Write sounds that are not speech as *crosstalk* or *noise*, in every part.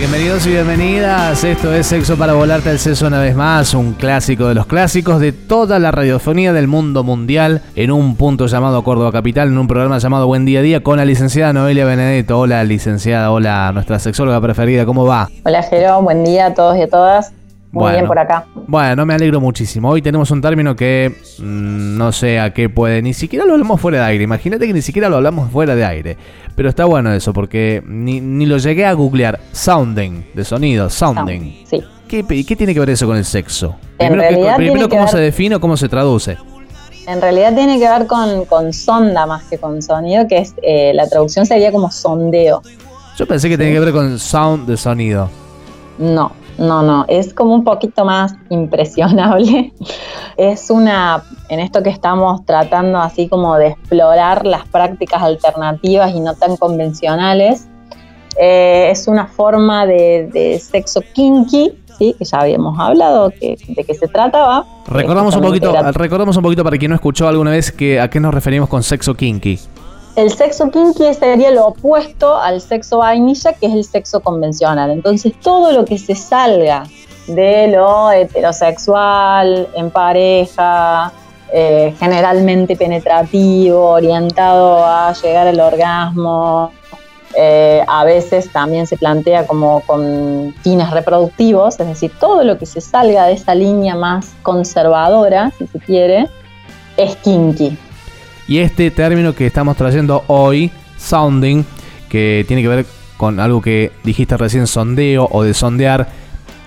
Bienvenidos y bienvenidas. Esto es Sexo para volarte el seso una vez más, un clásico de los clásicos de toda la radiofonía del mundo mundial en un punto llamado Córdoba Capital, en un programa llamado Buen Día a Día con la licenciada Noelia Benedetto. Hola licenciada, hola nuestra sexóloga preferida, ¿cómo va? Hola Jero, buen día a todos y a todas. Muy bien por acá. Bueno, me alegro muchísimo. Hoy tenemos un término que mm, no sé a qué puede, ni siquiera lo hablamos fuera de aire. Imagínate que ni siquiera lo hablamos fuera de aire. Pero está bueno eso, porque ni, ni lo llegué a googlear. Sounding, de sonido, sounding. sí. ¿Qué, ¿Qué, tiene que ver eso con el sexo? En primero, realidad primero cómo ver... se define o cómo se traduce. En realidad tiene que ver con, con sonda más que con sonido, que es eh, la traducción sería como sondeo. Yo pensé que tenía que ver con sound de sonido. No, no, no, es como un poquito más impresionable. *laughs* Es una, en esto que estamos tratando así como de explorar las prácticas alternativas y no tan convencionales, eh, es una forma de, de, sexo kinky, ¿sí? que ya habíamos hablado que, de qué se trataba. Recordamos un, poquito, era... recordamos un poquito para quien no escuchó alguna vez que, a qué nos referimos con sexo kinky. El sexo kinky sería lo opuesto al sexo vainilla, que es el sexo convencional. Entonces, todo lo que se salga de lo heterosexual, en pareja, eh, generalmente penetrativo, orientado a llegar al orgasmo, eh, a veces también se plantea como con fines reproductivos, es decir, todo lo que se salga de esa línea más conservadora, si se quiere, es kinky. Y este término que estamos trayendo hoy, sounding, que tiene que ver con algo que dijiste recién, sondeo o de sondear,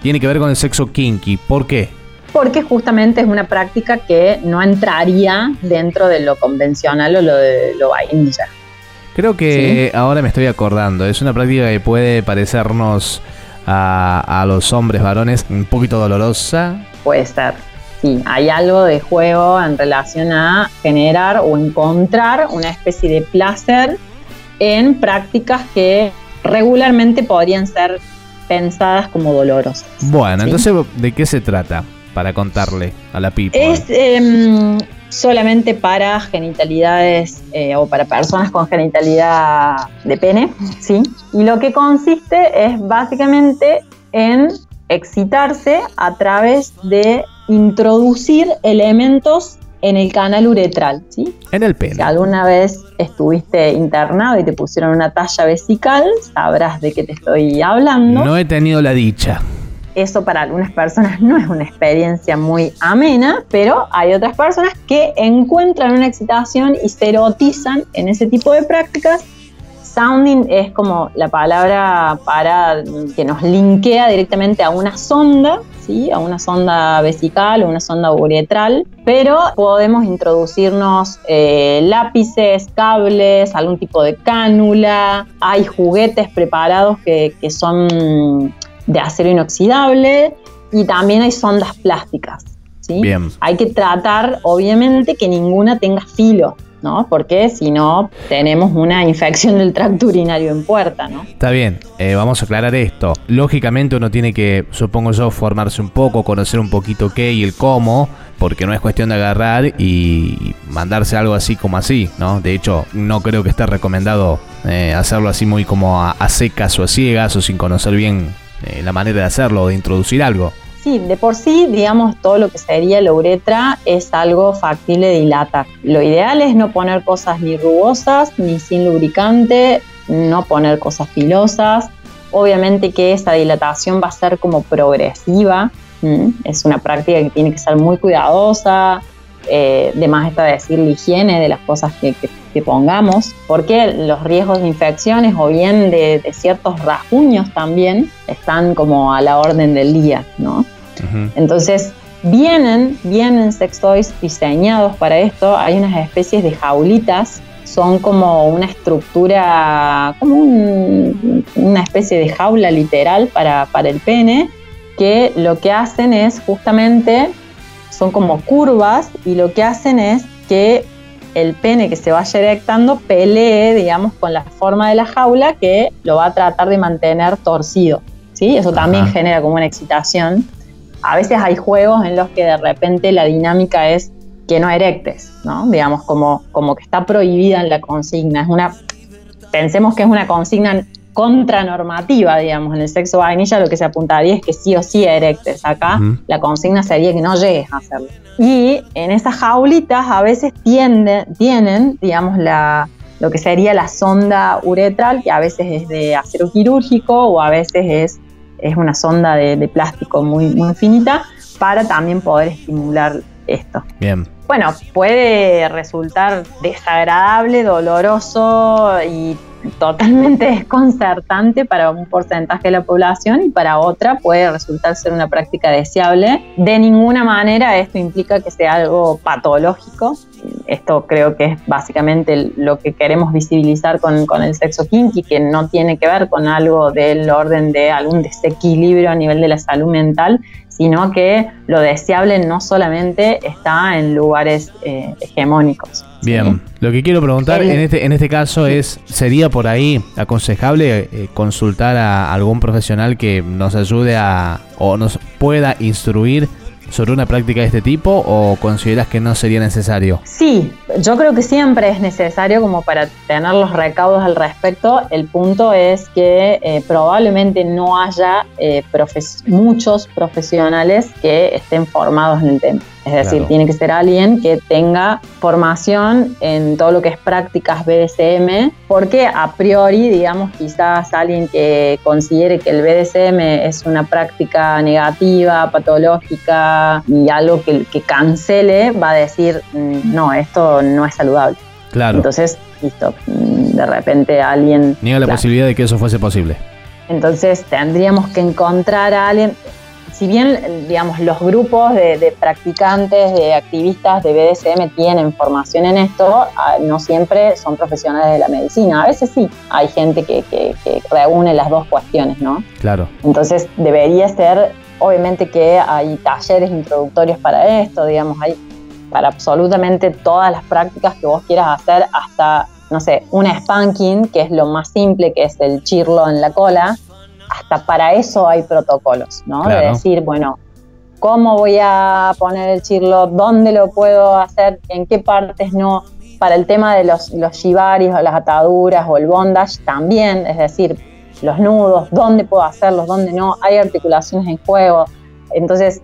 tiene que ver con el sexo kinky. ¿Por qué? Porque justamente es una práctica que no entraría dentro de lo convencional o lo de lo vainilla. Creo que ¿Sí? ahora me estoy acordando, es una práctica que puede parecernos a, a los hombres varones un poquito dolorosa. Puede ser sí, hay algo de juego en relación a generar o encontrar una especie de placer en prácticas que regularmente podrían ser pensadas como dolorosas. Bueno, ¿sí? entonces, ¿de qué se trata? Para contarle a la pipa. Es eh, solamente para genitalidades eh, o para personas con genitalidad de pene, ¿sí? Y lo que consiste es básicamente en excitarse a través de introducir elementos en el canal uretral, ¿sí? En el pene. Si alguna vez estuviste internado y te pusieron una talla vesical, sabrás de qué te estoy hablando. No he tenido la dicha. Eso para algunas personas no es una experiencia muy amena, pero hay otras personas que encuentran una excitación y se erotizan en ese tipo de prácticas sounding es como la palabra para que nos linkea directamente a una sonda, ¿sí? a una sonda vesical o una sonda uretral, pero podemos introducirnos eh, lápices, cables, algún tipo de cánula, hay juguetes preparados que, que son de acero inoxidable y también hay sondas plásticas. ¿sí? Bien. Hay que tratar, obviamente, que ninguna tenga filo. ¿No? Porque si no, tenemos una infección del tracto urinario en puerta, ¿no? Está bien, eh, vamos a aclarar esto. Lógicamente uno tiene que, supongo yo, formarse un poco, conocer un poquito qué y el cómo, porque no es cuestión de agarrar y mandarse algo así como así, ¿no? De hecho, no creo que esté recomendado eh, hacerlo así muy como a, a, secas o a ciegas o sin conocer bien eh, la manera de hacerlo o de introducir algo. Sí, de por sí, digamos, todo lo que sería la uretra es algo factible de dilatar. Lo ideal es no poner cosas ni rugosas, ni sin lubricante, no poner cosas filosas. Obviamente que esa dilatación va a ser como progresiva. Es una práctica que tiene que ser muy cuidadosa. Eh, de más está decir la higiene de las cosas que, pongamos, porque los riesgos de infecciones o bien de, de ciertos rasguños también están como a la orden del día, ¿no? Entonces, vienen, vienen sex toys diseñados para esto. Hay unas especies de jaulitas, son como una estructura, como un, una especie de jaula literal para, para el pene. que lo que hacen es justamente, son como curvas y lo que hacen es que el pene que se vaya erectando pelee, digamos, con la forma de la jaula que lo va a tratar de mantener torcido. ¿sí? Eso también genera como una excitación. A veces hay juegos en los que de repente la dinámica es que no erectes, ¿no? Digamos, como, como que está prohibida en la consigna. Es una, pensemos que es una consigna contranormativa, digamos, en el sexo vainilla lo que se apuntaría es que sí o sí erectes. Acá la consigna sería que no llegues a hacerlo. Y en esas jaulitas a veces tienen, digamos, la, lo que sería la sonda uretral, que a veces es de acero quirúrgico o a veces es, es una sonda de, plástico muy, muy finita, para también poder estimular esto. Bien. Bueno, puede resultar desagradable, doloroso y totalmente *laughs* desconcertante para un porcentaje de la población y para otra puede resultar ser una práctica deseable. De ninguna manera esto implica que sea algo patológico. Esto creo que es básicamente lo que queremos visibilizar con, con el sexo kinky, que no tiene que ver con algo del orden de algún desequilibrio a nivel de la salud mental, sino que lo deseable no solamente está en lugares eh, hegemónicos. Bien, lo que quiero preguntar en este, en este caso es, ¿sería por ahí aconsejable eh, consultar a algún profesional que nos ayude a o nos pueda instruir sobre una práctica de este tipo o consideras que no sería necesario? Sí, yo creo que siempre es necesario como para tener los recaudos al respecto. El punto es que eh, probablemente no haya eh, muchos profesionales que estén formados en el tema. Es decir, tiene que ser alguien que tenga formación en todo lo que es prácticas BDSM, porque a priori, digamos, quizás alguien que considere que el BDSM es una práctica negativa, patológica y algo que, que cancele, va a decir, mm, no, esto no es saludable. Claro. Entonces, listo, mm, de repente alguien... Niega la posibilidad de que eso fuese posible. Entonces tendríamos que encontrar a alguien, si bien, digamos, los grupos de, practicantes, de activistas de BDSM tienen formación en esto, ah, no siempre son profesionales de la medicina. A veces sí, hay gente que, reúne las dos cuestiones, ¿no? Claro. Entonces debería ser, obviamente que hay talleres introductorios para esto, digamos, hay para absolutamente todas las prácticas que vos quieras hacer, hasta, no sé, un spanking, que es lo más simple, que es el chirlo en la cola, hasta para eso hay protocolos, ¿no? De decir, bueno, ¿cómo voy a poner el chirlo? ¿Dónde lo puedo hacer? ¿En qué partes no? Para el tema de los, los shibaris o las ataduras o el bondage también, es decir, los nudos, ¿dónde puedo hacerlos? ¿Dónde no? Hay articulaciones en juego. Entonces,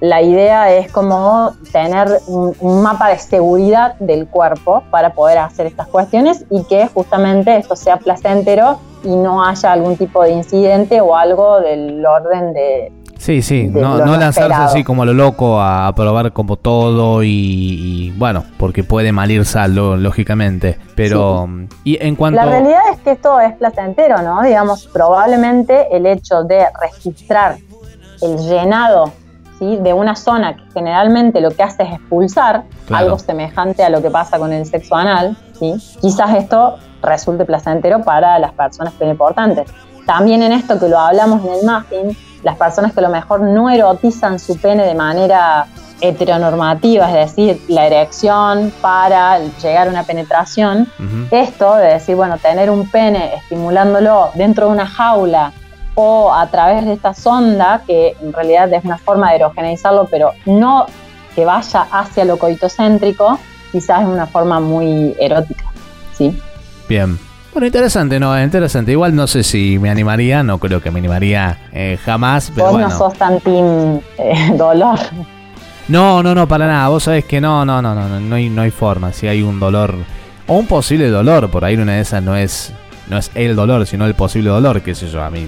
la idea es como tener un, mapa de seguridad del cuerpo para poder hacer estas cuestiones y que justamente esto sea placentero y no haya algún tipo de incidente o algo del orden de... Sí, sí, no, lanzarse así como lo loco a, probar como todo y, bueno, porque puede malir saldo, lógicamente. Pero, y en cuanto... La realidad es que esto es placentero, ¿no? Digamos, probablemente el hecho de registrar el llenado de una zona que generalmente lo que hace es expulsar, algo semejante a lo que pasa con el sexo anal, ¿sí? quizás esto resulte placentero para las personas importantes. También en esto que lo hablamos en el muffin, las personas que a lo mejor no erotizan su pene de manera heteronormativa, es decir, la erección para llegar a una penetración, esto de decir, bueno, tener un pene estimulándolo dentro de una jaula o a través de esta sonda, que en realidad es una forma de erogeneizarlo, pero no que vaya hacia lo coitocéntrico, quizás es una forma muy erótica. ¿sí? Bien. Bueno, interesante, ¿no? Interesante. Igual no sé si me animaría, no creo que me animaría eh, jamás. Pero Vos no sos tan team eh, *laughs* dolor. No, no, no, para nada. Vos sabés que no, no, no, no, no hay, no hay forma. Si hay un dolor o un posible dolor, por ahí una de esas no es, no es el dolor, sino el posible dolor, qué sé yo, a mí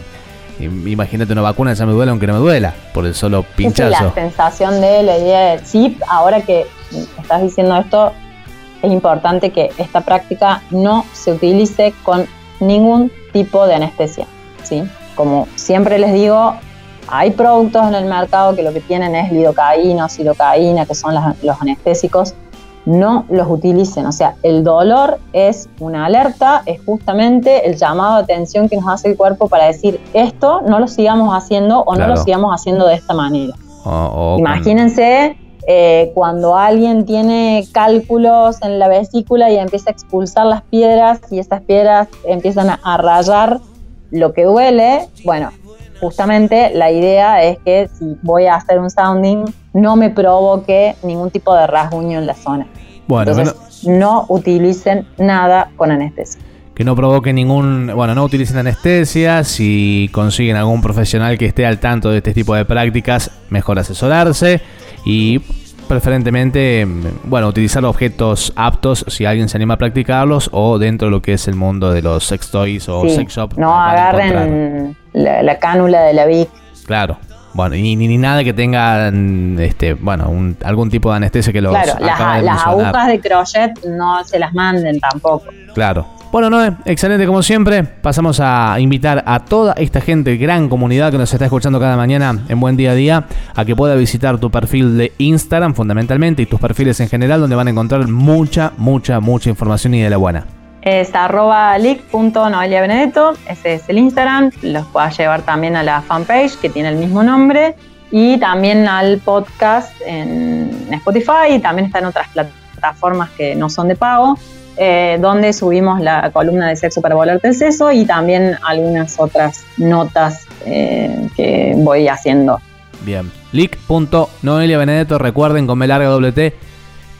Imagínate una vacuna, ya me duele aunque no me duela, por el solo pinchazo. la sensación de la idea del chip, ahora que estás diciendo esto, es importante que esta práctica no se utilice con ningún tipo de anestesia. ¿sí? Como siempre les digo, hay productos en el mercado que lo que tienen es lidocaína o silocaína, que son los anestésicos. no los utilicen. O sea, el dolor es una alerta, es justamente el llamado de atención que nos hace el cuerpo para decir esto no lo sigamos haciendo o no lo sigamos haciendo de esta manera. Imagínense eh, cuando alguien tiene cálculos en la vesícula y empieza a expulsar las piedras y estas piedras empiezan a rayar lo que duele, bueno, justamente la idea es que si voy a hacer un sounding no me provoque ningún tipo de rasguño en la zona. Bueno, Entonces, no utilicen nada con anestesia. Que no provoque ningún, bueno, no utilicen anestesia, si consiguen algún profesional que esté al tanto de este tipo de prácticas, mejor asesorarse y preferentemente, bueno, utilizar objetos aptos si alguien se anima a practicarlos o dentro de lo que es el mundo de los sex toys o sex shop. No agarren la, cánula de la Vic. Claro. Bueno, y ni, nada que tenga, este, bueno, algún tipo de anestesia que lo Claro, las, las agujas de crochet no se las manden tampoco. Claro. Bueno, Noé, excelente como siempre. Pasamos a invitar a toda esta gente, gran comunidad que nos está escuchando cada mañana en Buen Día a Día, a que pueda visitar tu perfil de Instagram fundamentalmente y tus perfiles en general, donde van a encontrar mucha, mucha, mucha información y de la buena. Es arroba Benedetto, ese es el Instagram, los puedas llevar también a la fanpage que tiene el mismo nombre y también al podcast en Spotify y también está en otras plataformas que no son de pago eh, donde subimos la columna de sexo para volarte el seso y también algunas otras notas eh, que voy haciendo. Bien. Leak.noelia Benedetto, recuerden con B larga doble T,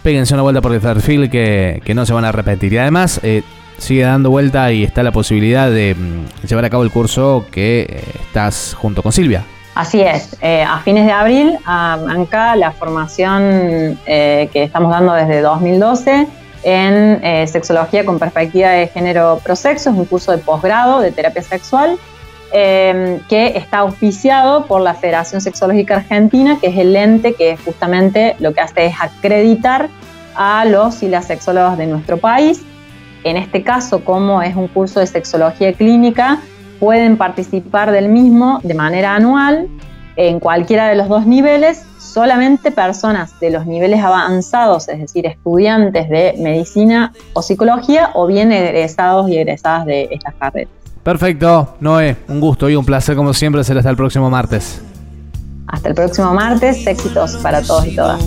péguense una vuelta por el perfil que, no se van a repetir. Y además, eh, sigue dando vuelta y está la posibilidad de mm, llevar a cabo el curso que estás junto con Silvia. Así es, a fines de abril arranca la formación que estamos dando desde 2012 en eh, Sexología con Perspectiva de Género Prosexo, es un curso de posgrado de terapia sexual em, que está auspiciado por la Federación Sexológica Argentina, que es el ente que justamente lo que hace es acreditar a los y las sexólogos de nuestro país. En este caso, como es un curso de sexología clínica, pueden participar del mismo de manera anual en cualquiera de los dos niveles solamente personas de los niveles avanzados, es decir, estudiantes de medicina o psicología, o bien egresados y egresadas de estas carreras. Perfecto, Noé, un gusto y un placer como siempre. Será hasta el próximo martes. Hasta el próximo martes, éxitos para todos y todas.